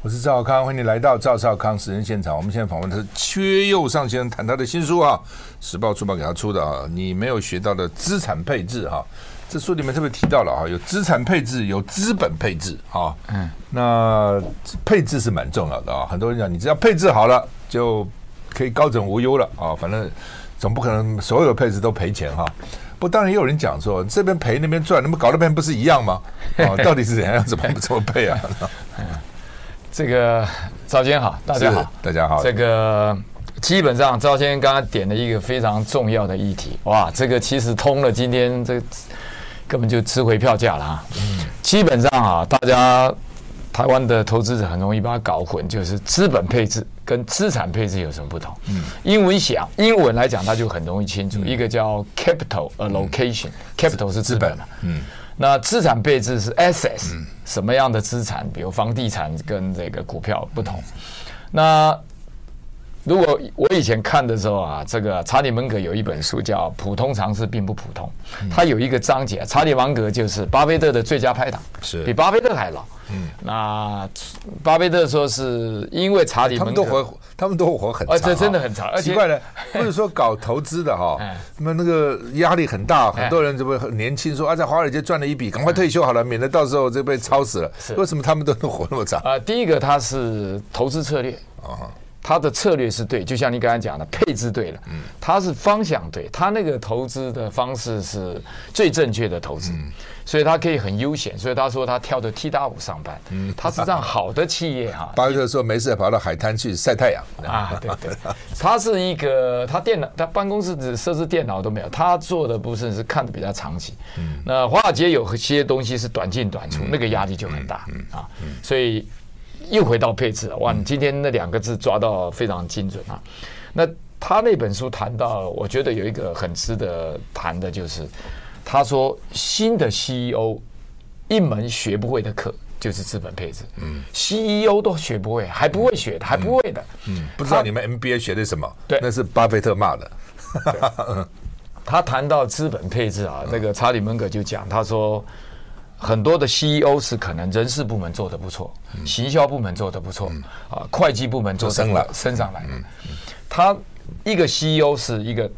我是赵少康，欢迎你来到赵少康时间现场。我们现在访问的是薛佑尚先生，谈他的新书啊，《时报出版给他出的啊，你没有学到的资产配置哈。这书里面特别提到了啊，有资产配置，有资本配置啊。嗯，那配置是蛮重要的啊。很多人讲，你只要配置好了，就可以高枕无忧了啊。反正总不可能所有的配置都赔钱哈。不，当然也有人讲说，这边赔那边赚，那么搞那边不是一样吗？啊，到底是怎样？怎么怎么配啊？这个赵先好，大家好，大家好。这个基本上赵先生刚刚点了一个非常重要的议题，哇，这个其实通了，今天这根本就吃回票价了啊。嗯，基本上啊，大家台湾的投资者很容易把它搞混，就是资本配置跟资产配置有什么不同？嗯，英文想英文来讲，它就很容易清楚，一个叫 capital allocation，capital 是资本嘛，嗯。那资产配置是 assets，什么样的资产？比如房地产跟这个股票不同。那如果我以前看的时候啊，这个查理芒格有一本书叫《普通常识并不普通》，他有一个章节，查理芒格就是巴菲特的最佳拍档，是比巴菲特还老。嗯，那巴菲特说是因为查理芒格他们都活，他们都活很长，这真的很长。而且奇怪的，不是说搞投资的哈，那么那个压力很大，很多人这么年轻说啊，在华尔街赚了一笔，赶快退休好了，免得到时候就被操死了。为什么他们都能活那么长？啊，第一个他是投资策略啊。他的策略是对，就像你刚才讲的，配置对了，嗯他是方向对，他那个投资的方式是最正确的投资，所以他可以很悠闲。所以他说他跳的 T 大舞上班，嗯他是这样好的企业哈。巴菲特说没事跑到海滩去晒太阳啊，对对，他是一个他电脑他办公室只设置电脑都没有，他做的不是是看的比较长期。嗯那华尔街有些东西是短进短出，那个压力就很大啊，所以。又回到配置了哇！你今天那两个字抓到非常精准啊。那他那本书谈到，我觉得有一个很值得谈的，就是他说新的 CEO 一门学不会的课就是资本配置。嗯，CEO 都学不会，还不会学的，还不会的。嗯，不知道你们 MBA 学的什么？对，那是巴菲特骂的。他谈到资本配置啊，那个查理芒格就讲，他说。很多的 CEO 是可能人事部门做的不错，行销部门做的不错，啊，会计部门做升了升上来。他一个 CEO 是一个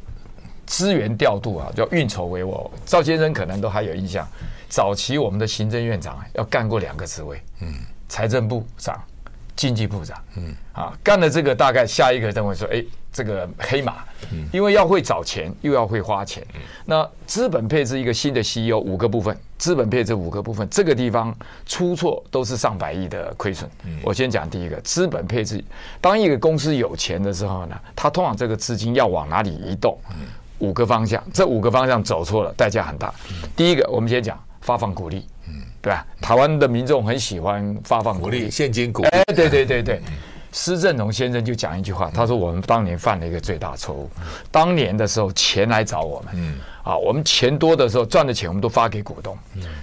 资源调度啊，叫运筹帷幄。赵先生可能都还有印象，早期我们的行政院长要干过两个职位，嗯，财政部长、经济部长，嗯，啊，干了这个大概下一个认为说，哎。这个黑马，因为要会找钱，又要会花钱。那资本配置一个新的 CEO 五个部分，资本配置五个部分，这个地方出错都是上百亿的亏损。我先讲第一个，资本配置。当一个公司有钱的时候呢，它通常这个资金要往哪里移动？五个方向，这五个方向走错了，代价很大。第一个，我们先讲发放鼓励，对吧？台湾的民众很喜欢发放鼓励，现金股利。哎，对对对对。施正荣先生就讲一句话，他说：“我们当年犯了一个最大错误。当年的时候，钱来找我们，嗯，啊，我们钱多的时候赚的钱，我们都发给股东。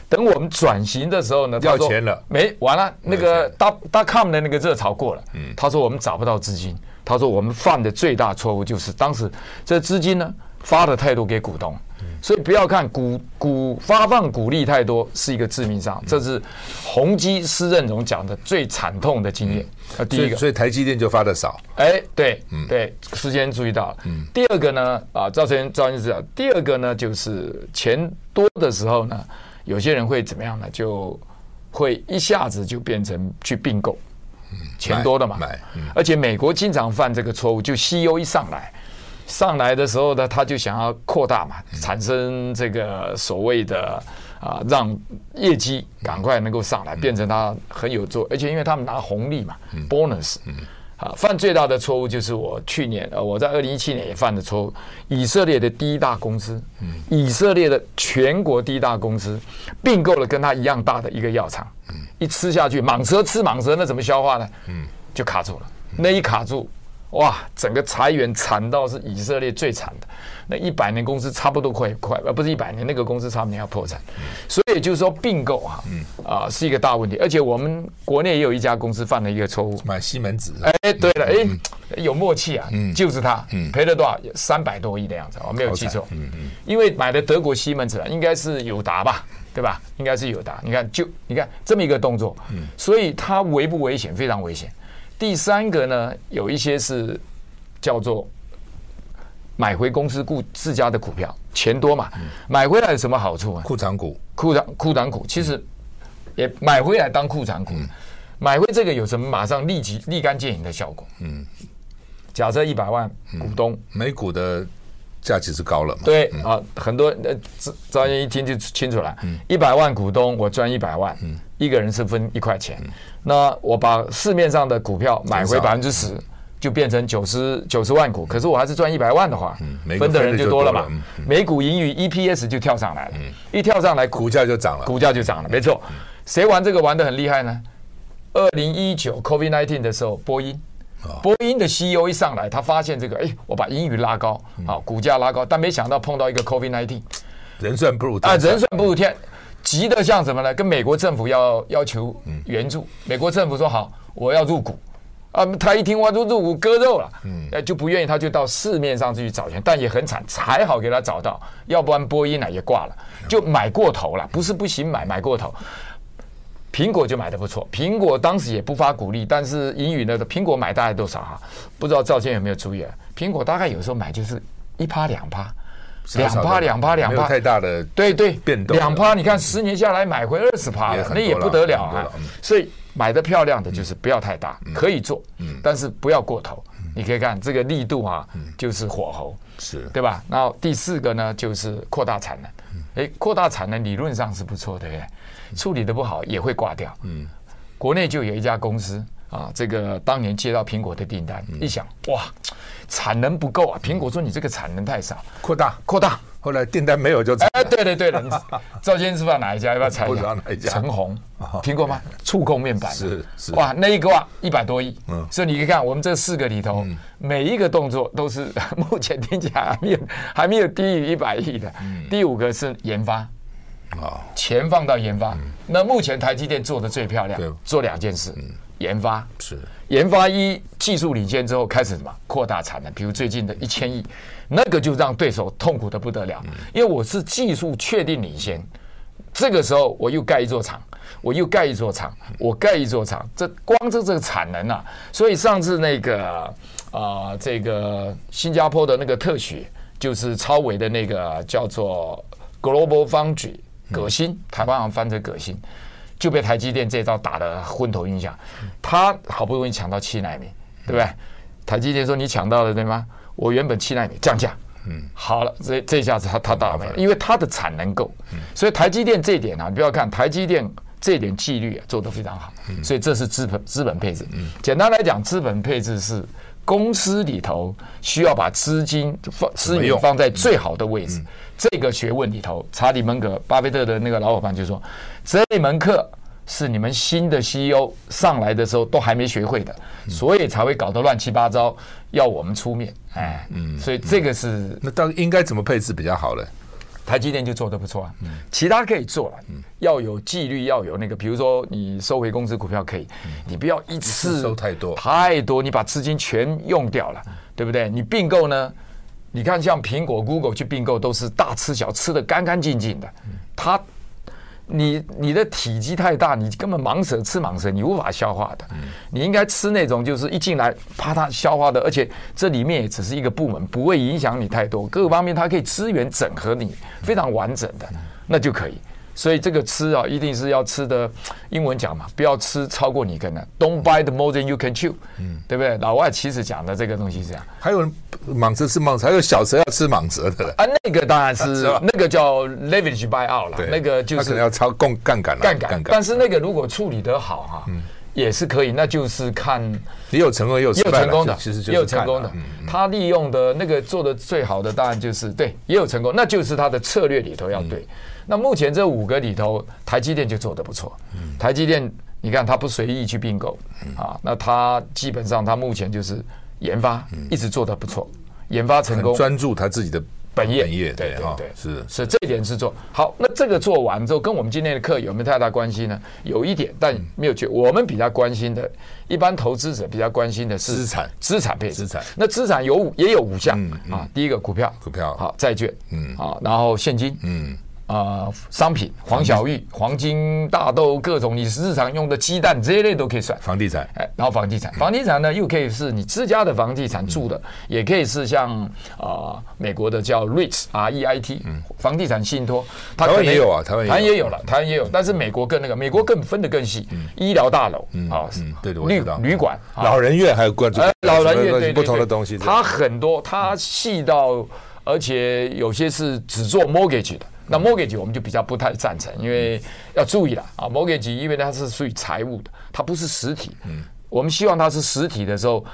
等我们转型的时候呢，要钱了，没完了，那个 dot dot com 的那个热潮过了。他说我们找不到资金，他说我们犯的最大错误就是当时这资金呢发的太多给股东。”所以不要看股股发放股利太多是一个致命伤，这是宏基施正荣讲的最惨痛的经验。啊，第一个，所以台积电就发的少。哎，对，对，时间注意到了。第二个呢，啊，赵先赵先生。第二个呢，就是钱多的时候呢，有些人会怎么样呢？就会一下子就变成去并购，钱多的嘛。买，而且美国经常犯这个错误，就 CEO 一上来。上来的时候呢，他就想要扩大嘛，产生这个所谓的啊，让业绩赶快能够上来，变成他很有做，而且因为他们拿红利嘛，bonus，啊，犯最大的错误就是我去年呃，我在二零一七年也犯的错误，以色列的第一大公司，以色列的全国第一大公司并购了跟他一样大的一个药厂，一吃下去，蟒蛇吃蟒蛇，那怎么消化呢？就卡住了，那一卡住。哇，整个裁员惨到是以色列最惨的，那一百年公司差不多快快，而不是一百年那个公司差不多要破产，所以就是说并购啊，啊是一个大问题。而且我们国内也有一家公司犯了一个错误，买西门子。哎，对了，哎，有默契啊，就是他，赔了多少？三百多亿的样子，我没有记错。嗯嗯，因为买的德国西门子啊，应该是友达吧？对吧？应该是有的。你看，就你看这么一个动作，嗯，所以它危不危险？非常危险。第三个呢，有一些是叫做买回公司顾自家的股票，钱多嘛，买回来有什么好处啊？库藏股，库藏库藏股，其实也买回来当库藏股，买回这个有什么马上立即立竿见影的效果？嗯。假设一百万股东，每股的价值是高了嘛？对啊，很多呃，赵先一听就清楚了。一百万股东，我赚一百万，一个人是分一块钱。那我把市面上的股票买回百分之十，就变成九十九十万股。可是我还是赚一百万的话，分的人就多了嘛。每股盈余 EPS 就跳上来了，一跳上来股价就涨了，股价就涨了。没错，谁玩这个玩的很厉害呢？二零一九 COVID nineteen 的时候，波音。波音的 CEO 一上来，他发现这个，哎，我把英语拉高，好，股价拉高，但没想到碰到一个 COVID-19，人算不如天，啊，人算不如天，急得像什么呢？跟美国政府要要求援助，美国政府说好，我要入股，啊，他一听我入入股割肉了，嗯，就不愿意，他就到市面上去找钱，但也很惨，才好给他找到，要不然波音呢也挂了，就买过头了，不是不行买，买过头。苹果就买的不错，苹果当时也不发股利，但是盈余呢？苹果买大概多少哈？不知道赵先有没有注意啊？苹果大概有时候买就是一趴两趴，两趴两趴两趴，太大的对对变动，两趴你看十年下来买回二十趴，那也不得了啊！所以买的漂亮的就是不要太大，可以做，但是不要过头。你可以看这个力度啊，就是火候，是对吧？然后第四个呢，就是扩大产能。哎，扩大产能理论上是不错的，对不对？处理的不好也会挂掉。嗯，国内就有一家公司啊，这个当年接到苹果的订单，一想哇，产能不够啊，苹果说你这个产能太少，扩大扩大。后来订单没有就哎，对对对了，赵先生知道哪一家？要不要猜一下？陈红，听过吗？触控面板是是哇，那一个哇一百多亿。嗯，所以你可以看我们这四个里头，每一个动作都是 目前听起来还没有还没有低于一百亿的。第五个是研发。啊，钱放到研发，那目前台积电做的最漂亮，做两件事，研发。是。研发一技术领先之后开始什么？扩大产能，比如最近的一千亿，那个就让对手痛苦的不得了，因为我是技术确定领先，这个时候我又盖一座厂，我又盖一座厂，我盖一座厂，这光这这个产能啊，所以上次那个啊，这个新加坡的那个特许，就是超微的那个叫做 Global Foundry。革新，台湾好像翻成革新，就被台积电这招打得昏头晕响。他好不容易抢到七纳米，对不对？台积电说你抢到了对吗？我原本七纳米降价，嗯，好了，这这下子他他倒霉了，因为他的产能够，所以台积电这一点啊，你不要看台积电这一点纪律啊做得非常好，所以这是资本资本配置。简单来讲，资本配置是公司里头需要把资金放资源放在最好的位置。这个学问里头，查理芒格、巴菲特的那个老伙伴就说，这门课是你们新的 CEO 上来的时候都还没学会的，所以才会搞得乱七八糟，要我们出面。哎，嗯，所以这个是那到底应该怎么配置比较好呢？台积电就做得不错啊，其他可以做了，要有纪律，要有那个，比如说你收回公司股票可以，你不要一次收太多，太多，你把资金全用掉了，对不对？你并购呢？你看，像苹果、Google 去并购，都是大吃小，吃的干干净净的。它，你你的体积太大，你根本蟒蛇吃蟒蛇，你无法消化的。你应该吃那种，就是一进来啪它消化的，而且这里面也只是一个部门，不会影响你太多，各个方面它可以资源整合你，非常完整的，那就可以。所以这个吃啊，一定是要吃的。英文讲嘛，不要吃超过你跟的。Don't buy the more than you can chew，嗯，对不对？老外其实讲的这个东西是这样。还有蟒蛇吃蟒蛇，还有小蛇要吃蟒蛇的啊。那个当然是 那个叫 leverage buyout 了，那个就是可能要超供杠杆了。杠杆，但是那个如果处理得好哈，也是可以。那就是看也有成功，也有成功的，其实也有成功的。他利用的那个做的最好的，当然就是对，也有成功，那就是他的策略里头要对。那目前这五个里头，台积电就做的不错。台积电，你看他不随意去并购啊，那他基本上他目前就是研发一直做的不错，研发成功，专注他自己的本业。本业对对对，是是这一点是做好。那这个做完之后，跟我们今天的课有没有太大关系呢？有一点，但没有去。我们比较关心的，一般投资者比较关心的是资产资产配置。资产那资产有五也有五项啊，第一个股票，股票好，债券，嗯，好，然后现金，嗯。啊，商品、黄小玉、黄金、大豆，各种你日常用的鸡蛋这一类都可以算。房地产，哎，然后房地产，房地产呢又可以是你自家的房地产住的，也可以是像啊美国的叫 REIT，R E I T，房地产信托。台湾也有啊，台湾台湾也有了，台湾也有，但是美国更那个，美国更分得更细，医疗大楼啊，对的，旅。旅馆、老人院还有关注，老人院对不同的东西，它很多，它细到，而且有些是只做 mortgage 的。那 mortgage 我们就比较不太赞成，因为要注意了啊，mortgage 因为它是属于财务的，它不是实体。嗯，我们希望它是实体的时候。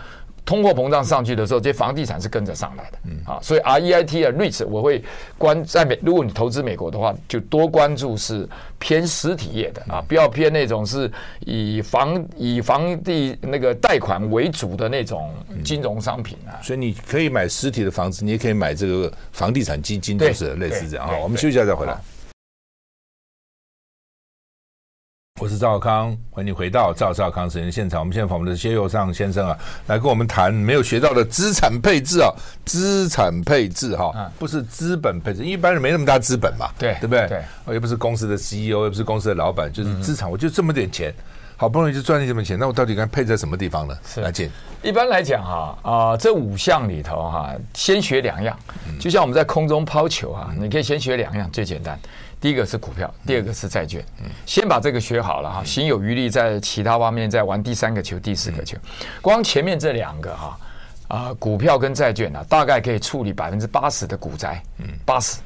通货膨胀上去的时候，这些房地产是跟着上来的，嗯啊，所以 R E I T 啊，REITs 我会关在美，如果你投资美国的话，就多关注是偏实体业的啊，不要偏那种是以房以房地那个贷款为主的那种金融商品啊。所以你可以买实体的房子，你也可以买这个房地产基金，就是类似这样啊。我们休息一下再回来。我是赵康，欢迎你回到赵少康时间现场。我们现在访问的是谢佑尚先生啊，来跟我们谈没有学到的资产配置啊，资产配置哈、啊，不是资本配置，一般人没那么大资本嘛，对对不对？对，又不是公司的 CEO，又不是公司的老板，就是资产，我就这么点钱，好不容易就赚了这么钱，那我到底该配在什么地方呢？是来进。一般来讲哈啊，这五项里头哈，先学两样，就像我们在空中抛球啊，你可以先学两样，最简单。第一个是股票，第二个是债券。先把这个学好了哈，心有余力在其他方面再玩第三个球、第四个球。光前面这两个哈啊，股票跟债券呢，大概可以处理百分之八十的股灾，嗯，八十。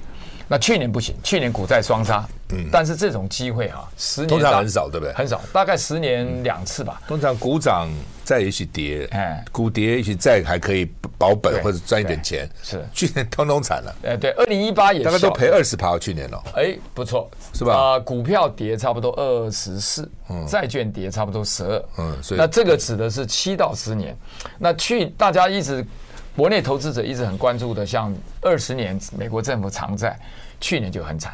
那去年不行，去年股债双杀。嗯，但是这种机会哈，十年通常很少，对不对？很少，大概十年两次吧。通常股涨再也许跌，哎，股跌也许再还可以保本或者赚一点钱。是，去年通通惨了。哎，对，二零一八也大概都赔二十趴，去年哦。哎，不错，是吧？啊，股票跌差不多二十四，嗯，债券跌差不多十二，嗯，所以那这个指的是七到十年。那去大家一直国内投资者一直很关注的，像二十年美国政府长债，去年就很惨。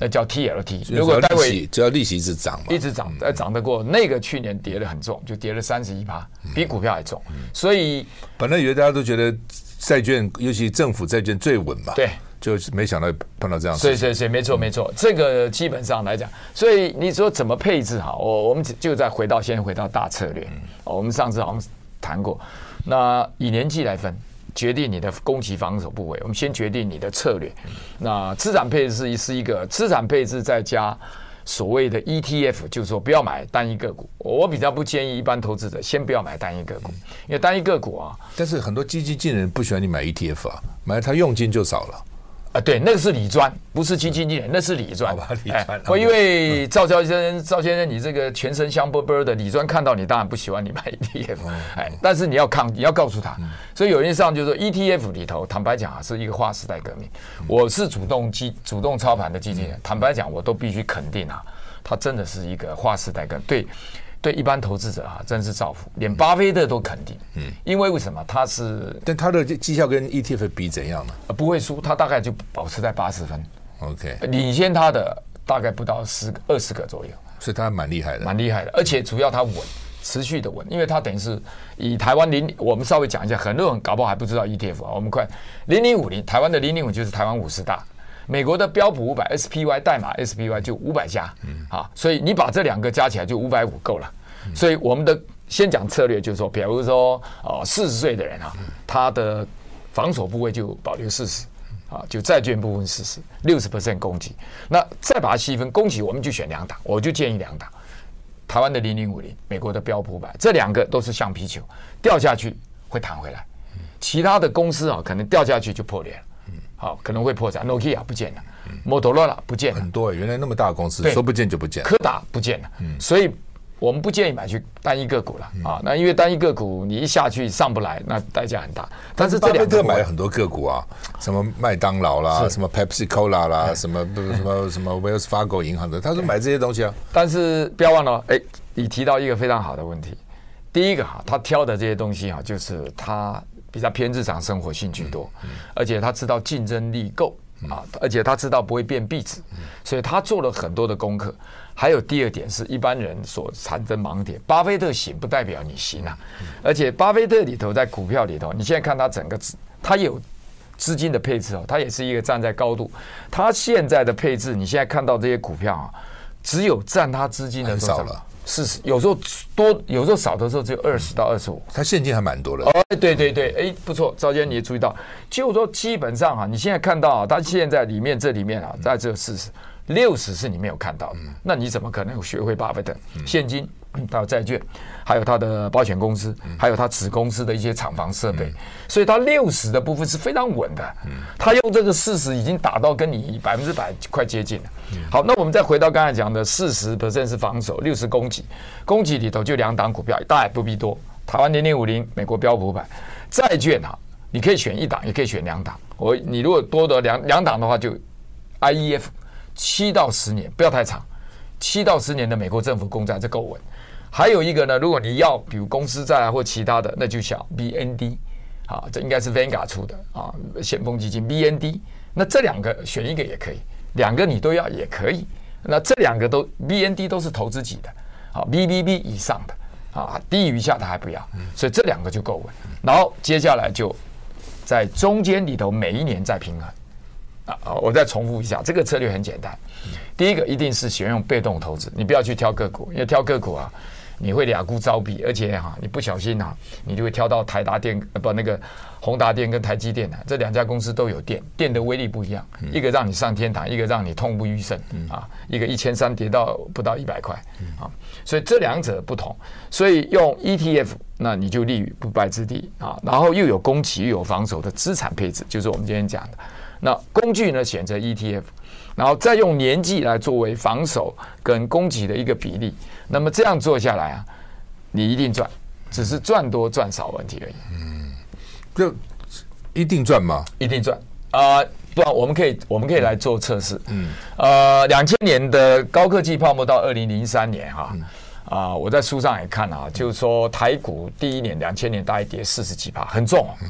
那叫 TLT，如果待会只要利息一直涨嘛，一直涨，呃，涨得过那个去年跌得很重，就跌了三十一趴，比股票还重。所以本来以为大家都觉得债券，尤其政府债券最稳嘛，对，就没想到碰到这样。所以，所以，所以没错，没错，这个基本上来讲，所以你说怎么配置好？我我们就再回到先回到大策略。我们上次好像谈过，那以年纪来分。决定你的攻击防守部位，我们先决定你的策略。那资产配置是是一个资产配置，再加所谓的 ETF，就是说不要买单一个股。我比较不建议一般投资者先不要买单一个股，因为单一个股啊，但是很多基金经理人不喜欢你买 ETF 啊，买了他佣金就少了。啊，对，那个是理专，不是基金经理，那是理专。哎，我因为赵先生，赵先生，你这个全身香饽饽的理专看到你，当然不喜欢你买 ETF。哎，但是你要抗，你要告诉他。所以有人上就是说，ETF 里头，坦白讲啊，是一个划时代革命。我是主动基主动操盘的基金人，坦白讲，我都必须肯定啊，它真的是一个划时代革命。对。对一般投资者啊，真是造福，连巴菲特都肯定。嗯，因为为什么？他是，但他的绩效跟 ETF 比怎样呢？不会输，他大概就保持在八十分。OK，领先他的大概不到十个、二十个左右。所以他蛮厉害的，蛮厉害的。而且主要他稳，持续的稳，因为他等于是以台湾零，我们稍微讲一下，很多人搞不好还不知道 ETF 啊。我们快零零五零，台湾的零零五就是台湾五十大。美国的标普五百 SPY 代码 SPY 就五百家，嗯，啊，所以你把这两个加起来就五百五够了。所以我们的先讲策略，就是说，比如说，哦，四十岁的人啊，他的防守部位就保留四十，啊，就债券部分四十，六十 percent 供给。那再把它细分，供给我们就选两档，我就建议两档，台湾的零零五零，美国的标普五百，这两个都是橡皮球，掉下去会弹回来。其他的公司啊，可能掉下去就破裂了。好，可能会破产。Nokia 不见了，摩托罗拉不见了，很多。原来那么大公司，说不见就不见了。柯达不见了，嗯，所以我们不建议买去单一个股了啊。那因为单一个股你一下去上不来，那代价很大。但是这两个买了很多个股啊，什么麦当劳啦，什么 Pepsi Cola 啦，什么什么什么 Wells Fargo 银行的，他说买这些东西啊。但是不要忘了，哎，你提到一个非常好的问题。第一个哈，他挑的这些东西哈，就是他。比较偏日常生活性居多，而且他知道竞争力够啊，而且他知道不会变壁纸，所以他做了很多的功课。还有第二点是一般人所产生盲点，巴菲特行不代表你行啊，而且巴菲特里头在股票里头，你现在看他整个，他有资金的配置哦，他也是一个站在高度。他现在的配置，你现在看到这些股票啊，只有占他资金的多少了？四十，有时候多，有时候少的时候只有二十到二十五。它现金还蛮多的。哦，对对对，哎，不错，赵坚你也注意到，就是说基本上啊，你现在看到啊，它现在里面这里面啊，在这四十。六十是你没有看到的，那你怎么可能学会巴菲特？现金，还有债券，还有他的保险公司，还有他子公司的一些厂房设备，所以他六十的部分是非常稳的。他用这个四十已经打到跟你百分之百快接近了。好，那我们再回到刚才讲的四十 percent 是防守，六十攻击，攻击里头就两档股票，大也不必多。台湾零零五零，美国标普五百，债券哈，你可以选一档，也可以选两档。我你如果多得两两档的话，就 IEF。七到十年不要太长，七到十年的美国政府公债这够稳。还有一个呢，如果你要比如公司债啊或其他的，那就小 BND 啊，这应该是 Vanguard 出的啊，先锋基金 BND。那这两个选一个也可以，两个你都要也可以。那这两个都 BND 都是投资级的，啊 BBB 以上的啊，低于下的还不要，所以这两个就够稳。然后接下来就在中间里头每一年再平衡。啊，我再重复一下，这个策略很简单。第一个一定是选用被动投资，你不要去挑个股，因为挑个股啊，你会两股招比，而且哈、啊，你不小心啊，你就会挑到台达电不那个宏达电跟台积电啊，这两家公司都有电，电的威力不一样，一个让你上天堂，一个让你痛不欲生啊，一个一千三跌到不到一百块啊，所以这两者不同，所以用 ETF 那你就立于不败之地啊，然后又有攻击又有防守的资产配置，就是我们今天讲的。那工具呢？选择 ETF，然后再用年纪来作为防守跟攻击的一个比例。那么这样做下来啊，你一定赚，只是赚多赚少问题而已。嗯，就一定赚吗？一定赚啊！不然我们可以我们可以来做测试。嗯，呃，两千年的高科技泡沫到二零零三年哈啊，我在书上也看啊，就是说台股第一年两千年大概跌四十几趴，很重。嗯。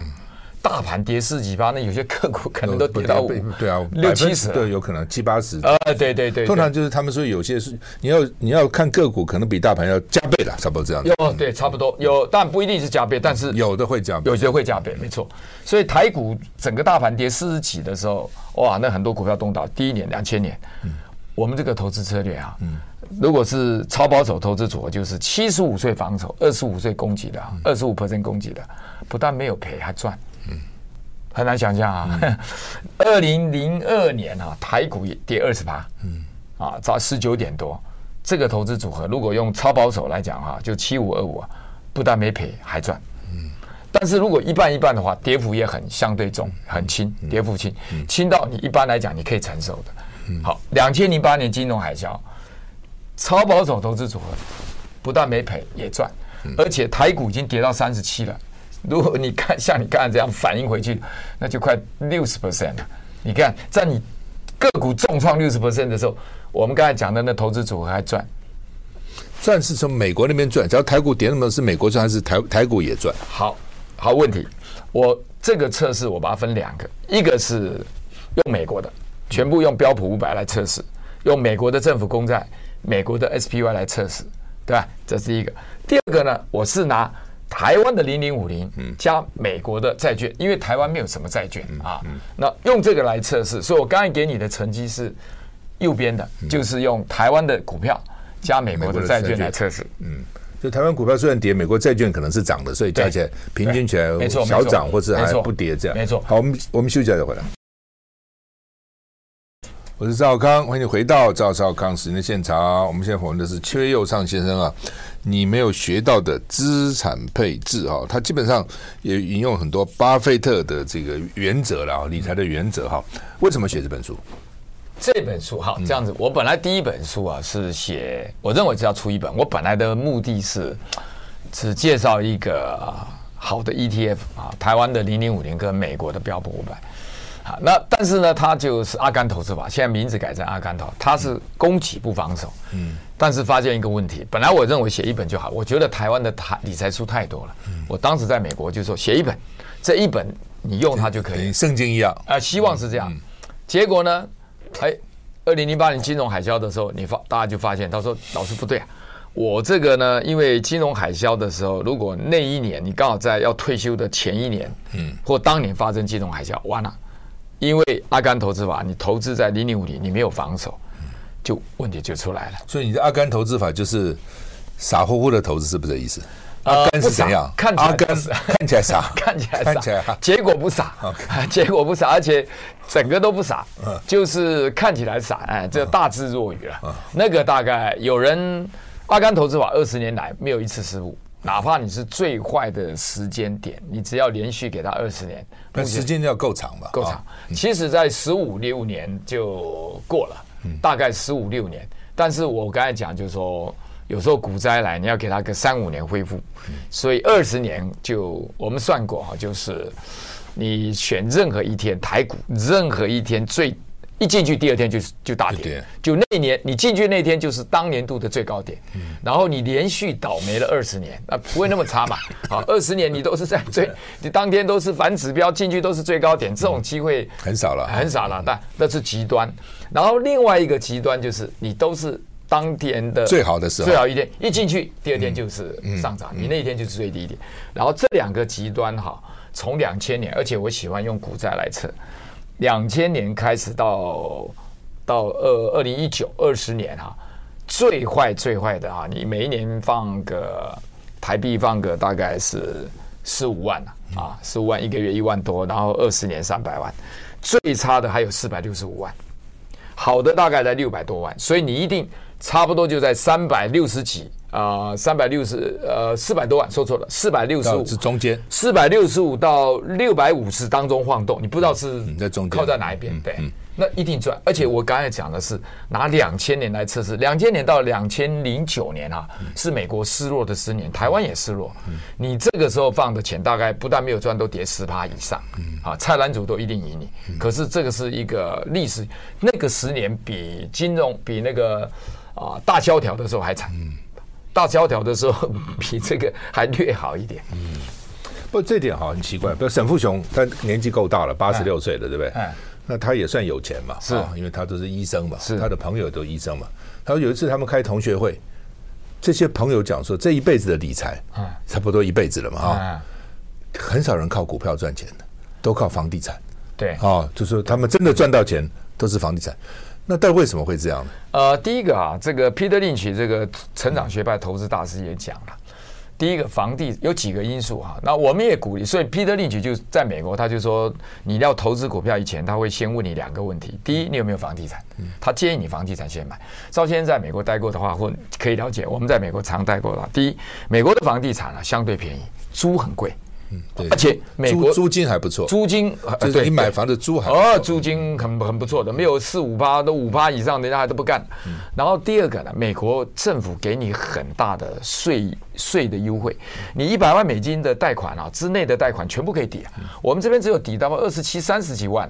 大盘跌四几八，那有些个股可能都跌到五，对啊，六七十，对，有可能七八十。啊，对对对，通常就是他们说有些是你要你要看个股，可能比大盘要加倍了，差不多这样。有，对，差不多有，但不一定是加倍，但是有的会加倍，有些会加倍，没错。所以台股整个大盘跌四十几的时候，哇，那很多股票动倒。第一年两千年，我们这个投资策略啊，如果是超保守投资组合，就是七十五岁防守，二十五岁攻击的，二十五 percent 攻击的，不但没有赔，还赚。很难想象啊！二零零二年啊，台股也跌二十趴，嗯，啊，砸十九点多。这个投资组合如果用超保守来讲哈，就七五二五啊，不但没赔还赚，嗯。但是如果一半一半的话，跌幅也很相对重，很轻，跌幅轻，轻到你一般来讲你可以承受的。好，两千零八年金融海啸，超保守投资组合不但没赔也赚，而且台股已经跌到三十七了。如果你看像你刚才这样反应回去，那就快六十 percent 了。你看，在你个股重创六十 percent 的时候，我们刚才讲的那投资组合还赚，赚是从美国那边赚。只要台股跌那么多，是美国赚还是台台股也赚？好好问题，我这个测试我把它分两个，一个是用美国的，全部用标普五百来测试，用美国的政府公债、美国的 SPY 来测试，对吧？这是一个。第二个呢，我是拿。台湾的零零五零加美国的债券，因为台湾没有什么债券啊，那用这个来测试。所以我刚才给你的成绩是右边的，就是用台湾的股票加美国的债券来测试。嗯，就台湾股票虽然跌，美国债券可能是涨的，所以加起来平均起来小涨或是还不跌这样。没错。好，我们我们休息一下再回来。我是赵康，欢迎你回到赵少康时间的现场。我们现在访问的是邱佑畅先生啊。你没有学到的资产配置啊，他基本上也引用很多巴菲特的这个原则了啊，理财的原则哈。为什么写这本书？这本书哈，这样子，我本来第一本书啊是写，我认为只要出一本，我本来的目的是只介绍一个好的 ETF 啊，台湾的零零五零跟美国的标普五百。那但是呢，他就是阿甘投资法，现在名字改成阿甘投，他是攻击不防守。嗯，但是发现一个问题，本来我认为写一本就好，我觉得台湾的台理财书太多了。嗯，我当时在美国就说写一本，这一本你用它就可以，圣经一样啊，希望是这样。结果呢，哎，二零零八年金融海啸的时候，你发大家就发现，他说老师不对啊，我这个呢，因为金融海啸的时候，如果那一年你刚好在要退休的前一年，嗯，或当年发生金融海啸，完了，因为阿甘投资法，你投资在零零五零，你没有防守，就问题就出来了。所以你的阿甘投资法就是傻乎乎的投资，是不是这意思？阿甘是怎样？看起来 看起来傻，看起来傻，结果不傻，结果不傻，而且整个都不傻，就是看起来傻，哎，这大智若愚了。那个大概有人阿甘投资法二十年来没有一次失误，哪怕你是最坏的时间点，你只要连续给他二十年，那时间要够长吧？够长。其实，在十五六年就过了，大概十五六年。但是我刚才讲就是说。有时候股灾来，你要给他个三五年恢复，所以二十年就我们算过哈，就是你选任何一天台股，任何一天最一进去第二天就就大跌，就那一年你进去那天就是当年度的最高点，然后你连续倒霉了二十年，那不会那么差嘛？好，二十年你都是在最，你当天都是反指标进去都是最高点，这种机会很少了，很少了，但那是极端。然后另外一个极端就是你都是。当天的最好的时候，最好一天一进去，第二天就是上涨，你那一天就是最低点。然后这两个极端哈，从两千年，而且我喜欢用股债来测，两千年开始到到二二零一九二十年哈，最坏最坏的哈，你每一年放个台币放个大概是十五万啊，十五万一个月一万多，然后二十年三百万，最差的还有四百六十五万，好的大概在六百多万，所以你一定。差不多就在三百六十几啊，三百六十呃四百多万，说错了，四百六十五是中间，四百六十五到六百五十当中晃动，你不知道是在中间靠在哪一边，对，那一定赚。而且我刚才讲的是拿两千年来测试，两千年到两千零九年啊，是美国失落的十年，台湾也失落。你这个时候放的钱，大概不但没有赚，都跌十趴以上。啊，菜篮族都一定赢你。可是这个是一个历史，那个十年比金融比那个。啊，大萧条的时候还惨，大萧条的时候 比这个还略好一点。嗯，不，这点哈很奇怪。比如沈富雄，他年纪够大了，八十六岁了，对不对？哎，那他也算有钱嘛，是，因为他都是医生嘛，是他的朋友都医生嘛。他说有一次他们开同学会，这些朋友讲说，这一辈子的理财，差不多一辈子了嘛，哈，很少人靠股票赚钱的，都靠房地产。对，啊，就是他们真的赚到钱都是房地产。那但为什么会这样呢？呃，第一个啊，这个 Peter Lynch 这个成长学派投资大师也讲了，第一个房地有几个因素哈，那我们也鼓励，所以 Peter Lynch 就在美国，他就说你要投资股票以前，他会先问你两个问题：第一，你有没有房地产？他建议你房地产先买。赵先生在美国待过的话，或可以了解，我们在美国常待过的，第一，美国的房地产啊相对便宜，租很贵。嗯，对，而且美国租金还不错，租金就是你买房子租还哦，租金很很不错的，没有四五八都五八以上，人家还都不干。然后第二个呢，美国政府给你很大的税税的优惠，你一百万美金的贷款啊之内的贷款全部可以抵啊，我们这边只有抵到二十七三十几万，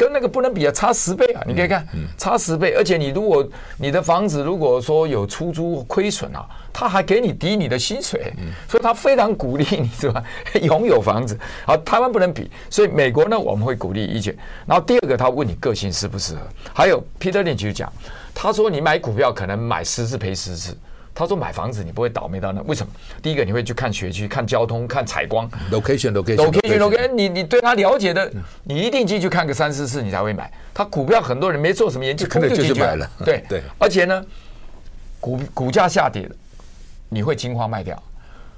跟那个不能比啊，差十倍啊，你可以看，差十倍，而且你如果你的房子如果说有出租亏损啊。他还给你抵你的薪水，所以他非常鼓励你，是吧？拥有房子，好，台湾不能比，所以美国呢，我们会鼓励一切。然后第二个，他问你个性适不适合。还有 Peter Lynch 就讲，他说你买股票可能买十次赔十次，他说买房子你不会倒霉到那。为什么？第一个你会去看学区、看交通、看采光，location location location location，你你对他了解的，你一定进去看个三四次，你才会买。他股票很多人没做什么研究，可能就进去买了。对对，而且呢，股股价下跌了。你会惊慌卖掉，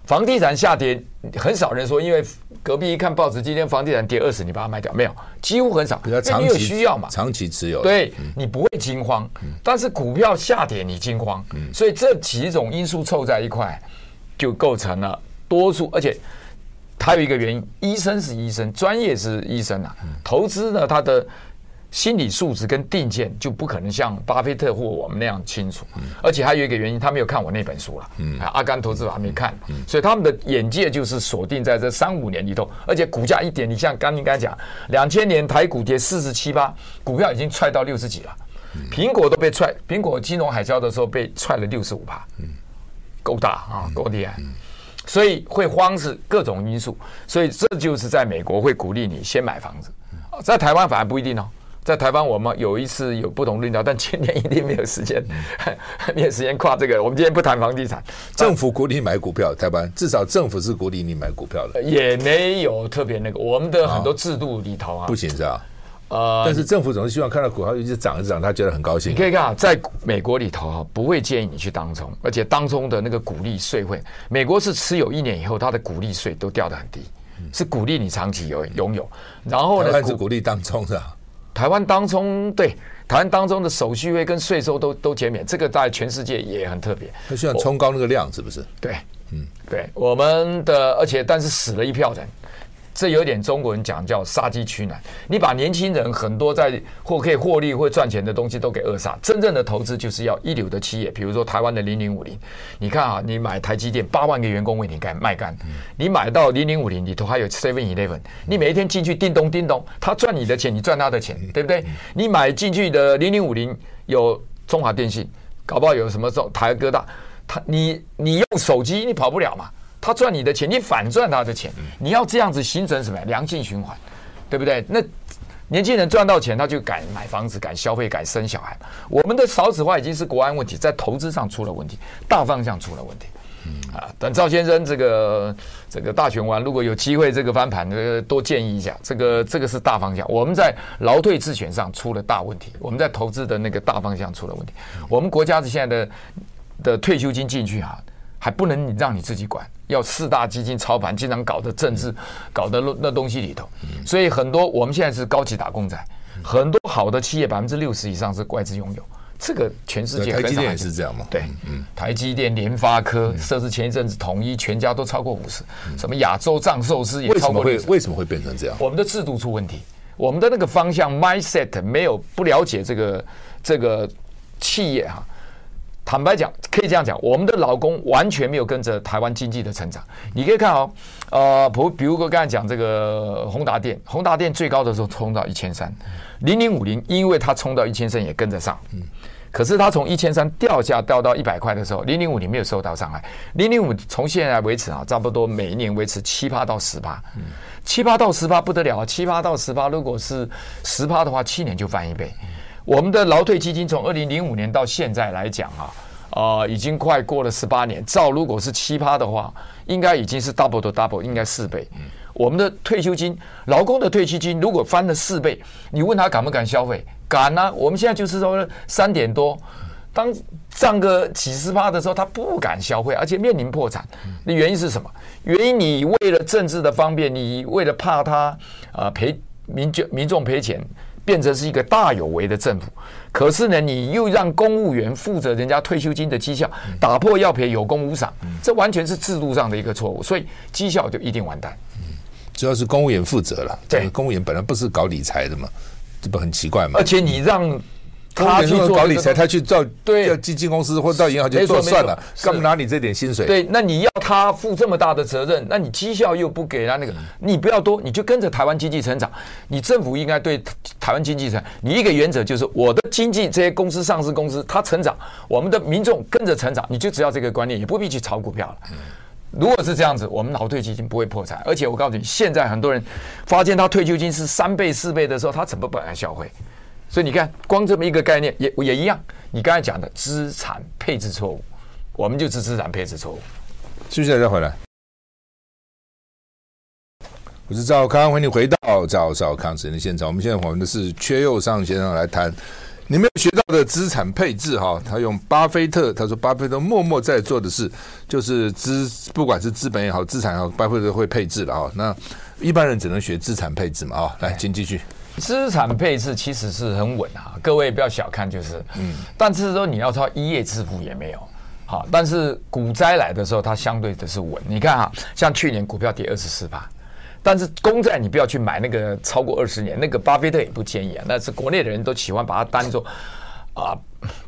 房地产下跌很少人说，因为隔壁一看报纸，今天房地产跌二十，你把它卖掉没有？几乎很少，因为你有需要嘛，长期持有，对，你不会惊慌。但是股票下跌你惊慌，所以这几种因素凑在一块，就构成了多数。而且还有一个原因，医生是医生，专业是医生啊，投资呢，他的。心理素质跟定见就不可能像巴菲特或我们那样清楚，而且还有一个原因，他没有看我那本书了，嗯，阿甘投资法还没看，所以他们的眼界就是锁定在这三五年里头，而且股价一点，你像刚应该讲，两千年台股跌四十七八，股票已经踹到六十几了，苹果都被踹，苹果金融海啸的时候被踹了六十五趴，嗯，够大啊，够厉害，所以会慌是各种因素，所以这就是在美国会鼓励你先买房子，在台湾反而不一定哦。在台湾我们有一次有不同论调，但今年一定没有时间，没有时间跨这个。我们今天不谈房地产，政府鼓励你买股票，台湾至少政府是鼓励你买股票的，也没有特别那个。我们的很多制度里头啊，不行是吧？呃，但是政府总是希望看到股票一直涨一涨，他觉得很高兴。你可以看啊，在美国里头哈，不会建议你去当冲，而且当冲的那个股利税会，美国是持有一年以后，它的股利税都掉得很低，是鼓励你长期有拥有。然后呢，还是鼓励当冲是吧？台湾当中对台湾当中的手续费跟税收都都减免，这个在全世界也很特别。他希望冲高那个量是不是？对，嗯，对，我们的而且但是死了一票人。这有点中国人讲叫杀鸡取卵，你把年轻人很多在或可以获利或赚钱的东西都给扼杀。真正的投资就是要一流的企业，比如说台湾的零零五零。你看啊，你买台积电八万个员工为你干卖干，你买到零零五零里头还有 Seven Eleven，你每一天进去叮咚叮咚，他赚你的钱，你赚他的钱，对不对？你买进去的零零五零有中华电信，搞不好有什么台哥大，他你你用手机你跑不了嘛。他赚你的钱，你反赚他的钱，你要这样子形成什么呀？良性循环，对不对？那年轻人赚到钱，他就敢买房子，敢消费，敢生小孩。我们的少子化已经是国安问题，在投资上出了问题，大方向出了问题。啊，等赵先生这个这个大选完，如果有机会这个翻盘，这个多建议一下。这个这个是大方向。我们在劳退自选上出了大问题，我们在投资的那个大方向出了问题。我们国家的现在的的退休金进去啊。还不能你让你自己管，要四大基金操盘，经常搞的政治，搞的那那东西里头，所以很多我们现在是高级打工仔，很多好的企业百分之六十以上是外资拥有，这个全世界台积电也是这样吗？对，嗯，台积电、联发科，甚至前一阵子统一，全家都超过五十，什么亚洲藏寿司也超过。为什么会为什么会变成这样？我们的制度出问题，我们的那个方向 mindset 没有不了解这个这个企业哈。坦白讲，可以这样讲，我们的劳工完全没有跟着台湾经济的成长。你可以看哦，呃，比比如说刚才讲这个宏达电，宏达电最高的时候冲到一千三，零零五零，因为它冲到一千三也跟着上，可是它从一千三掉下掉到一百块的时候，零零五零没有受到伤害，零零五从现在为止啊，差不多每一年维持七八到十八，七八到十八不得了啊，七八到十八，如果是十八的话，七年就翻一倍。我们的劳退基金从二零零五年到现在来讲啊，啊、已经快过了十八年。照如果是七趴的话，应该已经是 double 的 double，应该四倍。我们的退休金，劳工的退休金如果翻了四倍，你问他敢不敢消费？敢啊！我们现在就是说三点多，当涨个几十趴的时候，他不敢消费，而且面临破产。那原因是什么？原因你为了政治的方便，你为了怕他啊赔民就民众赔钱。变成是一个大有为的政府，可是呢，你又让公务员负责人家退休金的绩效，打破要赔有功无赏，这完全是制度上的一个错误，所以绩效就一定完蛋。嗯，主要是公务员负责了，对，公务员本来不是搞理财的嘛，这不很奇怪吗？而且你让。他去做搞理财，他去造对基金公司或到银行去做算了，干嘛拿你这点薪水？对，那你要他负这么大的责任，那你绩效又不给他那个，你不要多，你就跟着台湾经济成长。你政府应该对台湾经济成长，你一个原则就是我的经济这些公司上市公司它成长，我们的民众跟着成长，你就只要这个观念，也不必去炒股票了。如果是这样子，我们老退基金不会破产。而且我告诉你，现在很多人发现他退休金是三倍四倍的时候，他怎么不来消费？所以你看，光这么一个概念也也一样。你刚才讲的资产配置错误，我们就是资产配置错误。接下来再回来，我是赵康，欢迎你回到赵少康时间的现场。我们现在访问的是阙又上先生来谈你没有学到的资产配置哈。他用巴菲特，他说巴菲特默默在做的事就是资，不管是资本也好，资产也好，巴菲特会配置的哈。那一般人只能学资产配置嘛啊。来，请继续。资产配置其实是很稳啊，各位不要小看，就是，嗯，但是说你要说一夜致富也没有，好，但是股灾来的时候，它相对的是稳。你看哈，像去年股票跌二十四吧但是公债你不要去买那个超过二十年，那个巴菲特也不建议啊，那是国内的人都喜欢把它当做啊，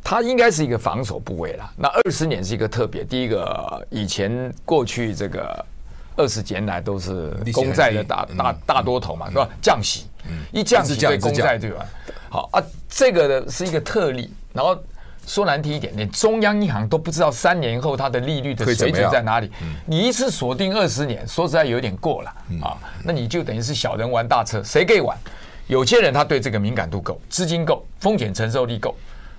它应该是一个防守部位啦。那二十年是一个特别，第一个以前过去这个二十年来都是公债的大大大多头嘛，是吧？降息。一降息对公债对吧？好啊，这个呢是一个特例。然后说难听一点，连中央银行都不知道三年后它的利率的水准在哪里。你一次锁定二十年，说实在有点过了啊。那你就等于是小人玩大车，谁可以玩？有些人他对这个敏感度够，资金够，风险承受力够，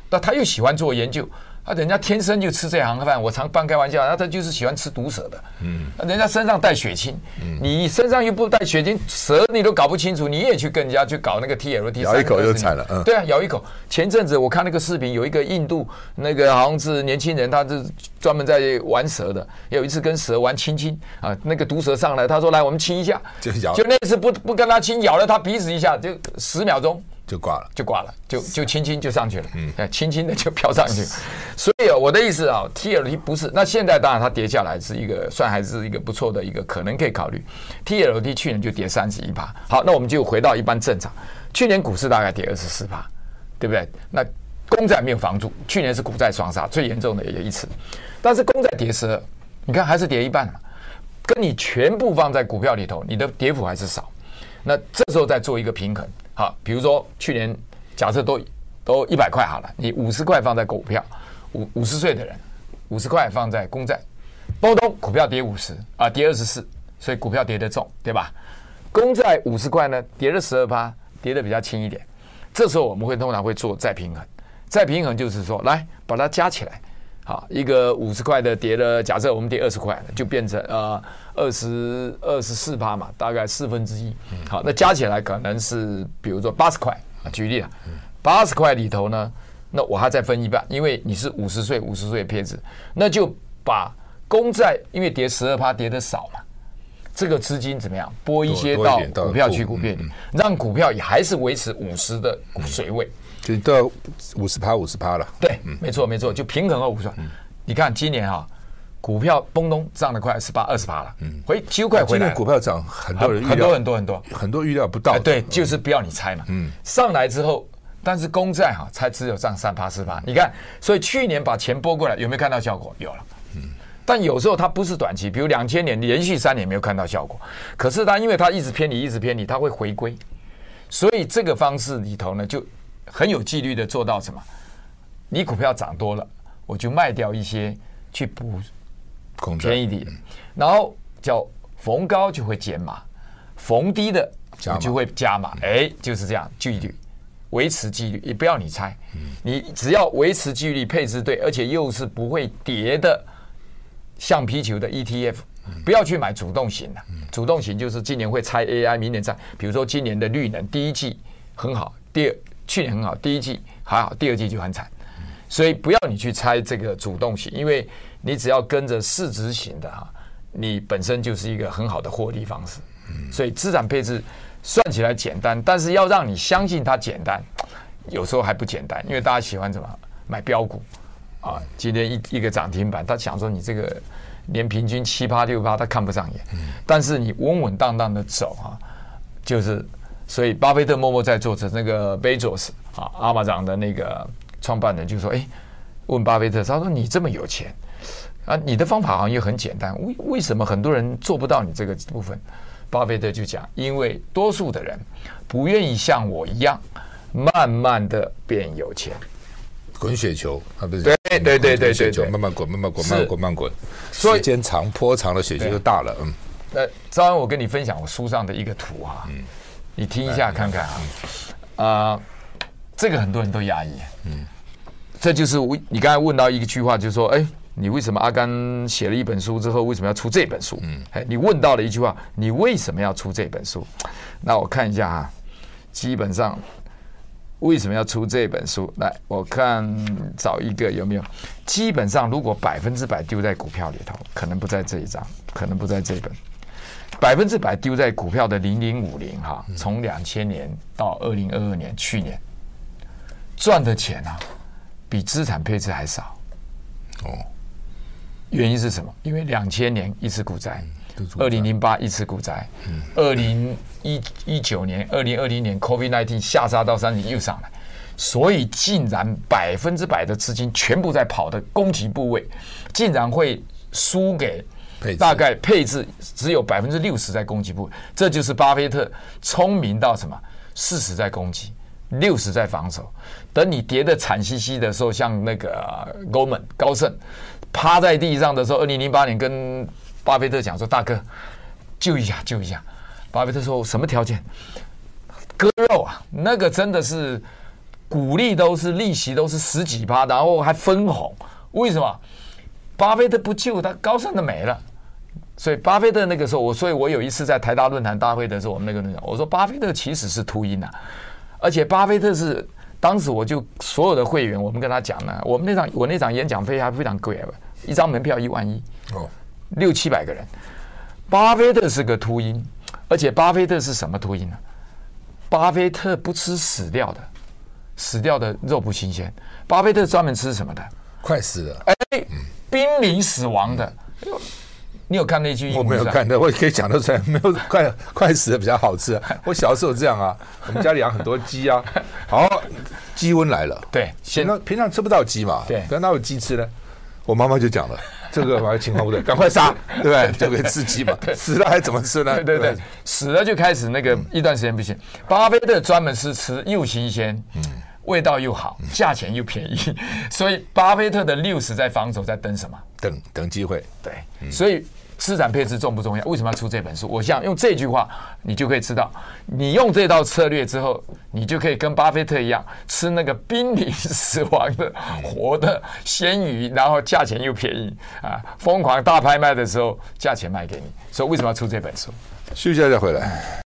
那他又喜欢做研究。啊，人家天生就吃这行饭，我常半开玩笑，那他就是喜欢吃毒蛇的。嗯，人家身上带血清，嗯，你身上又不带血清，蛇你都搞不清楚，你也去跟人家去搞那个 TLT，咬一口就惨了。嗯，对啊，咬一口。前阵子我看那个视频，有一个印度那个好像是年轻人，他是专门在玩蛇的。有一次跟蛇玩亲亲啊，那个毒蛇上来，他说来我们亲一下，就咬，就那次不不跟他亲，咬了他鼻子一下，就十秒钟。就挂了，就挂了，就就轻轻就上去了，嗯，轻轻的就飘上去。所以啊，我的意思啊，TLT 不是。那现在当然它跌下来是一个算还是一个不错的一个可能可以考虑。TLT 去年就跌三十一趴，好，那我们就回到一般正常。去年股市大概跌二十四趴，对不对？那公债没有防住，去年是股债双杀最严重的也一次。但是公债跌十二，你看还是跌一半嘛，跟你全部放在股票里头，你的跌幅还是少。那这时候再做一个平衡。好，比如说去年假设都都一百块好了，你五十块放在股票，五五十岁的人五十块放在公债，波动股票跌五十啊，跌二十四，所以股票跌得重，对吧？公债五十块呢，跌了十二趴，跌得比较轻一点。这时候我们会通常会做再平衡，再平衡就是说，来把它加起来。好，一个五十块的跌了，假设我们跌二十块，就变成呃二十二十四趴嘛，大概四分之一。好，那加起来可能是比如说八十块啊，举例啊，八十块里头呢，那我还再分一半，因为你是五十岁五十岁的配置，那就把公债因为跌十二趴跌得少嘛，这个资金怎么样拨一些到股票去股票里，让股票也还是维持五十的水位。就都要五十趴五十趴了，对，没错没错，就平衡了五十。你看今年哈，股票崩咚涨得快十八二十趴了，嗯，回几乎快回来。今年股票涨，很多人很多很多很多。很多预料不到，对，就是不要你猜嘛，嗯，上来之后，但是公债哈才只有涨三趴四趴，你看，所以去年把钱拨过来有没有看到效果？有了，嗯，但有时候它不是短期，比如两千年连续三年没有看到效果，可是它因为它一直偏离一直偏离，它会回归，所以这个方式里头呢就。很有纪律的做到什么？你股票涨多了，我就卖掉一些去补便宜的，然后叫逢高就会减码，逢低的就会加码。哎，就是这样，纪律维持纪律，也不要你猜，你只要维持纪律，配置对，而且又是不会跌的橡皮球的 ETF，不要去买主动型的。主动型就是今年会拆 AI，明年拆。比如说今年的绿能第一季很好，第二。去年很好，第一季还好，第二季就很惨，所以不要你去猜这个主动型，因为你只要跟着市值型的哈，你本身就是一个很好的获利方式。所以资产配置算起来简单，但是要让你相信它简单，有时候还不简单，因为大家喜欢什么买标股啊，今天一一个涨停板，他想说你这个年平均七八六八，他看不上眼，但是你稳稳当当的走啊，就是。所以，巴菲特默默在做着。那个贝佐斯啊，阿马长的那个创办人就说：“哎，问巴菲特，他说你这么有钱啊，你的方法好像也很简单，为为什么很多人做不到你这个部分？”巴菲特就讲：“因为多数的人不愿意像我一样，慢慢的变有钱，滚雪球，他不是对对对对雪球，慢慢滚，慢慢滚，慢慢滚，慢滚，时间长坡长了雪球就大了。”嗯，那张安，我跟你分享我书上的一个图啊。嗯。你听一下看看啊，啊，这个很多人都压抑，嗯，这就是我你刚才问到一句话，就是说，哎，你为什么阿甘写了一本书之后，为什么要出这本书？嗯，哎，你问到了一句话，你为什么要出这本书？那我看一下啊，基本上为什么要出这本书？来，我看找一个有没有？基本上如果百分之百丢在股票里头，可能不在这一章，可能不在这一本。百分之百丢在股票的零零五零哈，从两千年到二零二二年，去年赚的钱啊，比资产配置还少。哦，原因是什么？因为两千年一次股灾，二零零八一次股灾，二零一一九年、二零二零年 COVID-19 下杀到三年又上来，所以竟然百分之百的资金全部在跑的攻击部位，竟然会输给。大概配置只有百分之六十在攻击部位，这就是巴菲特聪明到什么？四十在攻击，六十在防守。等你跌得惨兮兮的时候，像那个 g o m a n 高盛趴在地上的时候，二零零八年跟巴菲特讲说：“大哥，救一下，救一下。”巴菲特说：“什么条件？割肉啊，那个真的是股利都是利息都是十几趴，然后还分红。为什么？巴菲特不救他，高盛的没了。所以巴菲特那个时候，我所以，我有一次在台大论坛大会的时候，我们那个论坛，我说巴菲特其实是秃鹰啊，而且巴菲特是当时我就所有的会员，我们跟他讲呢，我们那场我那场演讲费还非常贵，一张门票一万一哦，六七百个人。巴菲特是个秃鹰，而且巴菲特是什么秃鹰呢？巴菲特不吃死掉的，死掉的肉不新鲜。巴菲特专门吃什么的？快死了，哎，濒临死亡的。你有看那句？我没有看的，我也可以讲得出来。没有快快死的比较好吃啊。我小时候这样啊，我们家里养很多鸡啊。好，鸡瘟来了。对，平常平常吃不到鸡嘛。对，哪有鸡吃呢？我妈妈就讲了，这个反正情况不对，赶快杀，对不对？就可以吃鸡嘛。死了还怎么吃呢？对对对，死了就开始那个一段时间不行。巴菲特专门是吃又新鲜，嗯，味道又好，价钱又便宜，所以巴菲特的六十在防守，在等什么？等等机会。对，所以。资产配置重不重要？为什么要出这本书？我想用这句话，你就可以知道，你用这套策略之后，你就可以跟巴菲特一样，吃那个濒临死亡的活的鲜鱼，然后价钱又便宜啊！疯狂大拍卖的时候，价钱卖给你。所以为什么要出这本书？休息一下再回来。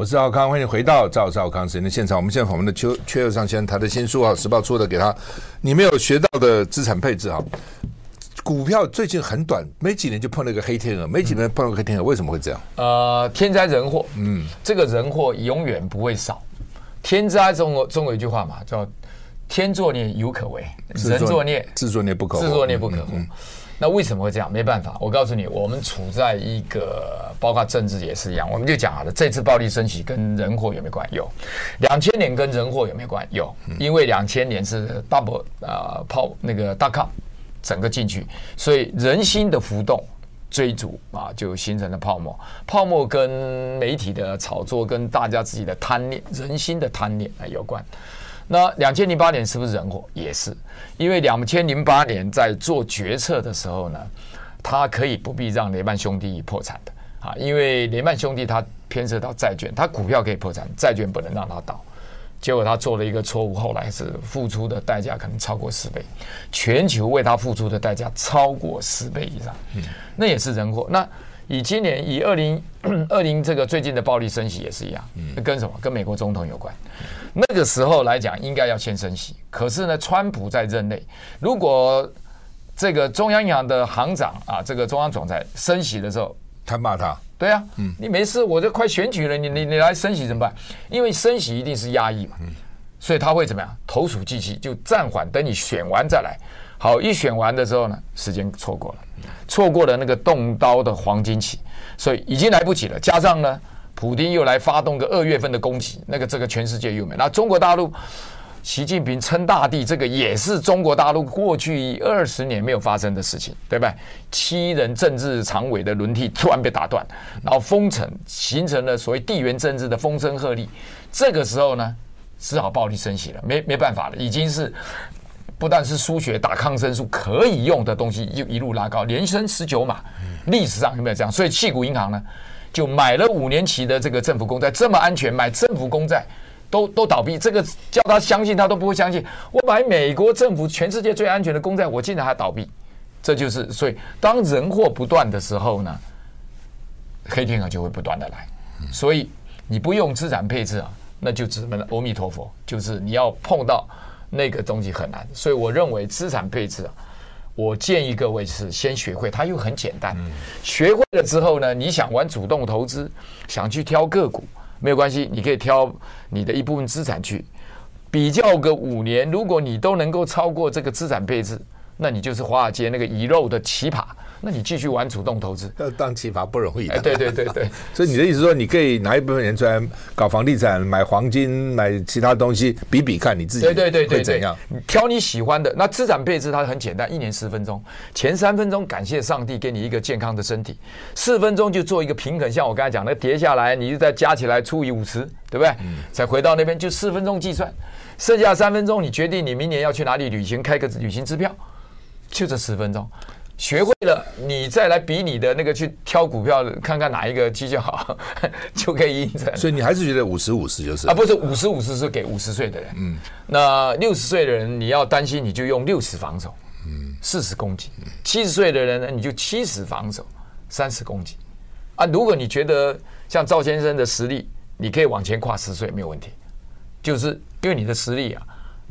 我是赵康，欢迎回到赵少康时间的现场。我们现在访问的邱邱右尚先生，他的新书啊，《时报》出的，给他你没有学到的资产配置啊。股票最近很短，没几年就碰了一个黑天鹅，没几年碰了个黑天鹅，为什么会这样？呃，天灾人祸，嗯，这个人祸永远不会少。天灾中国中国有一句话嘛，叫“天作孽犹可为，人作孽自作孽不可”，自作孽不可活。那为什么会这样？没办法，我告诉你，我们处在一个，包括政治也是一样，我们就讲好了，这次暴力升级跟人祸有没有关？有。两千年跟人祸有没有关？有，因为两千年是 double 啊泡那个大咖。整个进去，所以人心的浮动、追逐啊，就形成了泡沫。泡沫跟媒体的炒作、跟大家自己的贪念、人心的贪念啊有关。那两千零八年是不是人祸？也是，因为两千零八年在做决策的时候呢，他可以不必让雷曼兄弟破产的啊，因为雷曼兄弟他牵涉到债券，他股票可以破产，债券不能让他倒。结果他做了一个错误，后来是付出的代价可能超过十倍，全球为他付出的代价超过十倍以上，那也是人祸。那以今年以二零 二零这个最近的暴力升息也是一样，跟什么？跟美国总统有关。那个时候来讲，应该要先升息，可是呢，川普在任内，如果这个中央银行的行长啊，这个中央总裁升息的时候，他骂他。对啊，嗯，你没事，我就快选举了，你你你来升息怎么办？因为升息一定是压抑嘛，所以他会怎么样？投鼠忌器，就暂缓，等你选完再来。好，一选完的时候呢，时间错过了，错过了那个动刀的黄金期，所以已经来不及了。加上呢，普丁又来发动个二月份的攻击，那个这个全世界又没。那中国大陆。习近平称大地，这个也是中国大陆过去二十年没有发生的事情，对吧？七人政治常委的轮替突然被打断，然后封城，形成了所谓地缘政治的风声鹤唳。这个时候呢，只好暴力升息了，没没办法了，已经是不但是输血打抗生素可以用的东西，就一路拉高，连升十九码。历史上有没有这样？所以矽谷银行呢，就买了五年期的这个政府公债，这么安全，买政府公债。都都倒闭，这个叫他相信他都不会相信。我买美国政府全世界最安全的公债，我竟然还倒闭，这就是所以当人祸不断的时候呢，黑天鹅就会不断的来。所以你不用资产配置啊，那就只能阿弥陀佛，就是你要碰到那个东西很难。所以我认为资产配置啊，我建议各位是先学会，它又很简单。学会了之后呢，你想玩主动投资，想去挑个股。没有关系，你可以挑你的一部分资产去比较个五年，如果你都能够超过这个资产配置，那你就是华尔街那个遗漏的奇葩。那你继续玩主动投资，要当奇葩不容易哎。对对对对，所以你的意思说，你可以拿一部分钱出来搞房地产、买黄金、买其他东西，比比看你自己对对对对怎样？挑你喜欢的。那资产配置它很简单，一年十分钟，前三分钟感谢上帝给你一个健康的身体，四分钟就做一个平衡，像我刚才讲的跌下来，你就再加起来除以五十，对不对？再回到那边就四分钟计算，剩下三分钟你决定你明年要去哪里旅行，开个旅行支票，就这十分钟。学会了，你再来比你的那个去挑股票，看看哪一个绩效好，就可以印证。所以你还是觉得五十五十就是啊，不是五十五十是给五十岁的人，嗯，那六十岁的人你要担心，你就用六十防守，嗯，四十攻击；七十岁的人呢，你就七十防守，三十攻击。啊，如果你觉得像赵先生的实力，你可以往前跨十岁没有问题，就是因为你的实力啊，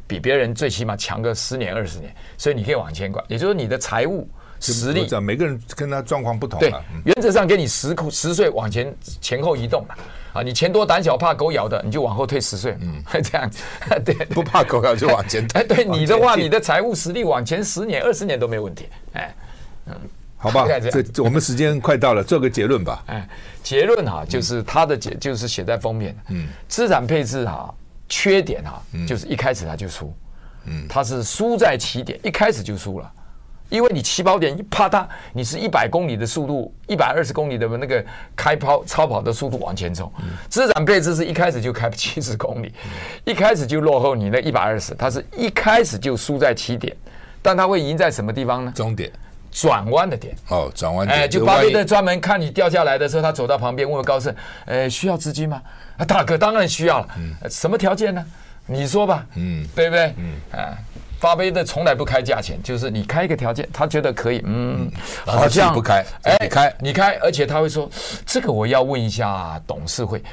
比别人最起码强个十年二十年，所以你可以往前跨，也就是你的财务。实力，每个人跟他状况不同。对，原则上给你十十岁往前前后移动嘛。啊，你钱多胆小怕狗咬的，你就往后退十岁。嗯，这样子。对，不怕狗咬就往前退。哎，对你的话，你的财务实力往前十年、二十年都没问题。哎，嗯，好吧，这我们时间快到了，做个结论吧。哎，结论哈，就是他的结就是写在封面。嗯，资产配置哈，缺点哈，就是一开始他就输。嗯，他是输在起点，一开始就输了。因为你起跑点一啪嗒，你是一百公里的速度，一百二十公里的那个开跑超跑的速度往前冲，资产配置是一开始就开七十公里，一开始就落后你那一百二十，它是一开始就输在起点，但它会赢在什么地方呢？终点，转弯的点。哦，转弯点。哎，就巴菲特专门看你掉下来的时候，他走到旁边问我高盛，呃，需要资金吗？啊，大哥当然需要了。嗯。什么条件呢？你说吧。嗯。对不对？嗯。啊。巴菲特从来不开价钱，就是你开一个条件，他觉得可以，嗯，好像不开，哎，你开，你开，而且他会说，这个我要问一下董事会。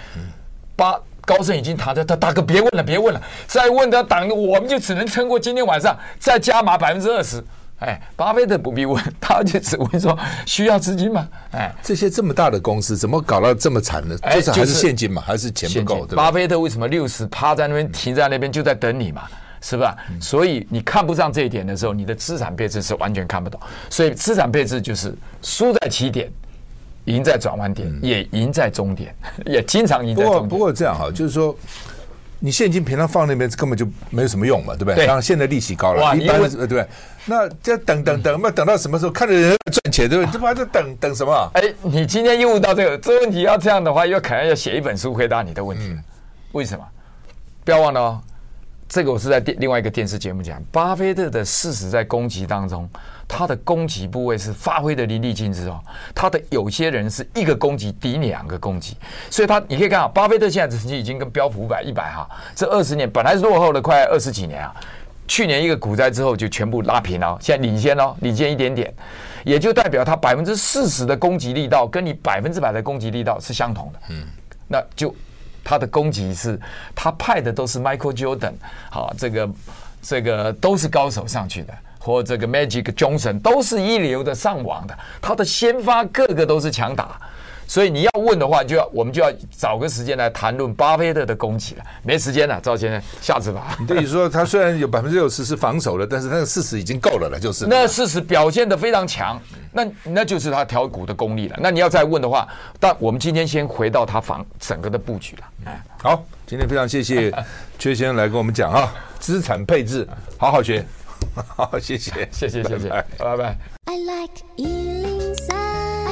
巴高盛已经谈的，他大哥别问了，别问了，再问他党，我们就只能撑过今天晚上，再加码百分之二十。哎，巴菲特不必问，他就只问说需要资金吗？哎，这些这么大的公司怎么搞到这么惨呢？就是还是现金嘛，还是钱不够？巴菲特为什么六十趴在那边停在那边，就在等你嘛？是吧？所以你看不上这一点的时候，你的资产配置是完全看不懂。所以资产配置就是输在起点，赢在转弯点，也赢在终点，也经常赢在终点。不过不过这样哈，就是说你现金平常放那边根本就没有什么用嘛，对不对？当然现在利息高了，一般对不对？那这等等等，那等到什么时候？看着人赚钱，对不对？这不还在等等什么？哎，你今天又问到这个这个问题，要这样的话，又可能要写一本书回答你的问题。为什么？不要忘了哦。这个我是在电另外一个电视节目讲，巴菲特的事实在攻击当中，他的攻击部位是发挥的淋漓尽致哦。他的有些人是一个攻击抵两个攻击，所以他你可以看啊，巴菲特现在成绩已经跟标普五百、一百哈，这二十年本来是落后了快二十几年啊，去年一个股灾之后就全部拉平了，现在领先哦，领先一点点，也就代表他百分之四十的攻击力道跟你百分之百的攻击力道是相同的，嗯，那就。他的攻击是，他派的都是 Michael Jordan，好，这个这个都是高手上去的，或这个 Magic Johnson 都是一流的上网的，他的先发个个都是强打。所以你要问的话，就要我们就要找个时间来谈论巴菲特的攻击了。没时间了，赵先生，下次吧。你等于说他虽然有百分之六十是防守的，但是那个事实已经够了了，就是那事实表现的非常强，那那就是他调股的功力了。那你要再问的话，但我们今天先回到他防整个的布局了。哎，好，今天非常谢谢阙先生来跟我们讲啊，资产配置，好好学，好，谢谢，谢谢，谢谢，拜拜。I like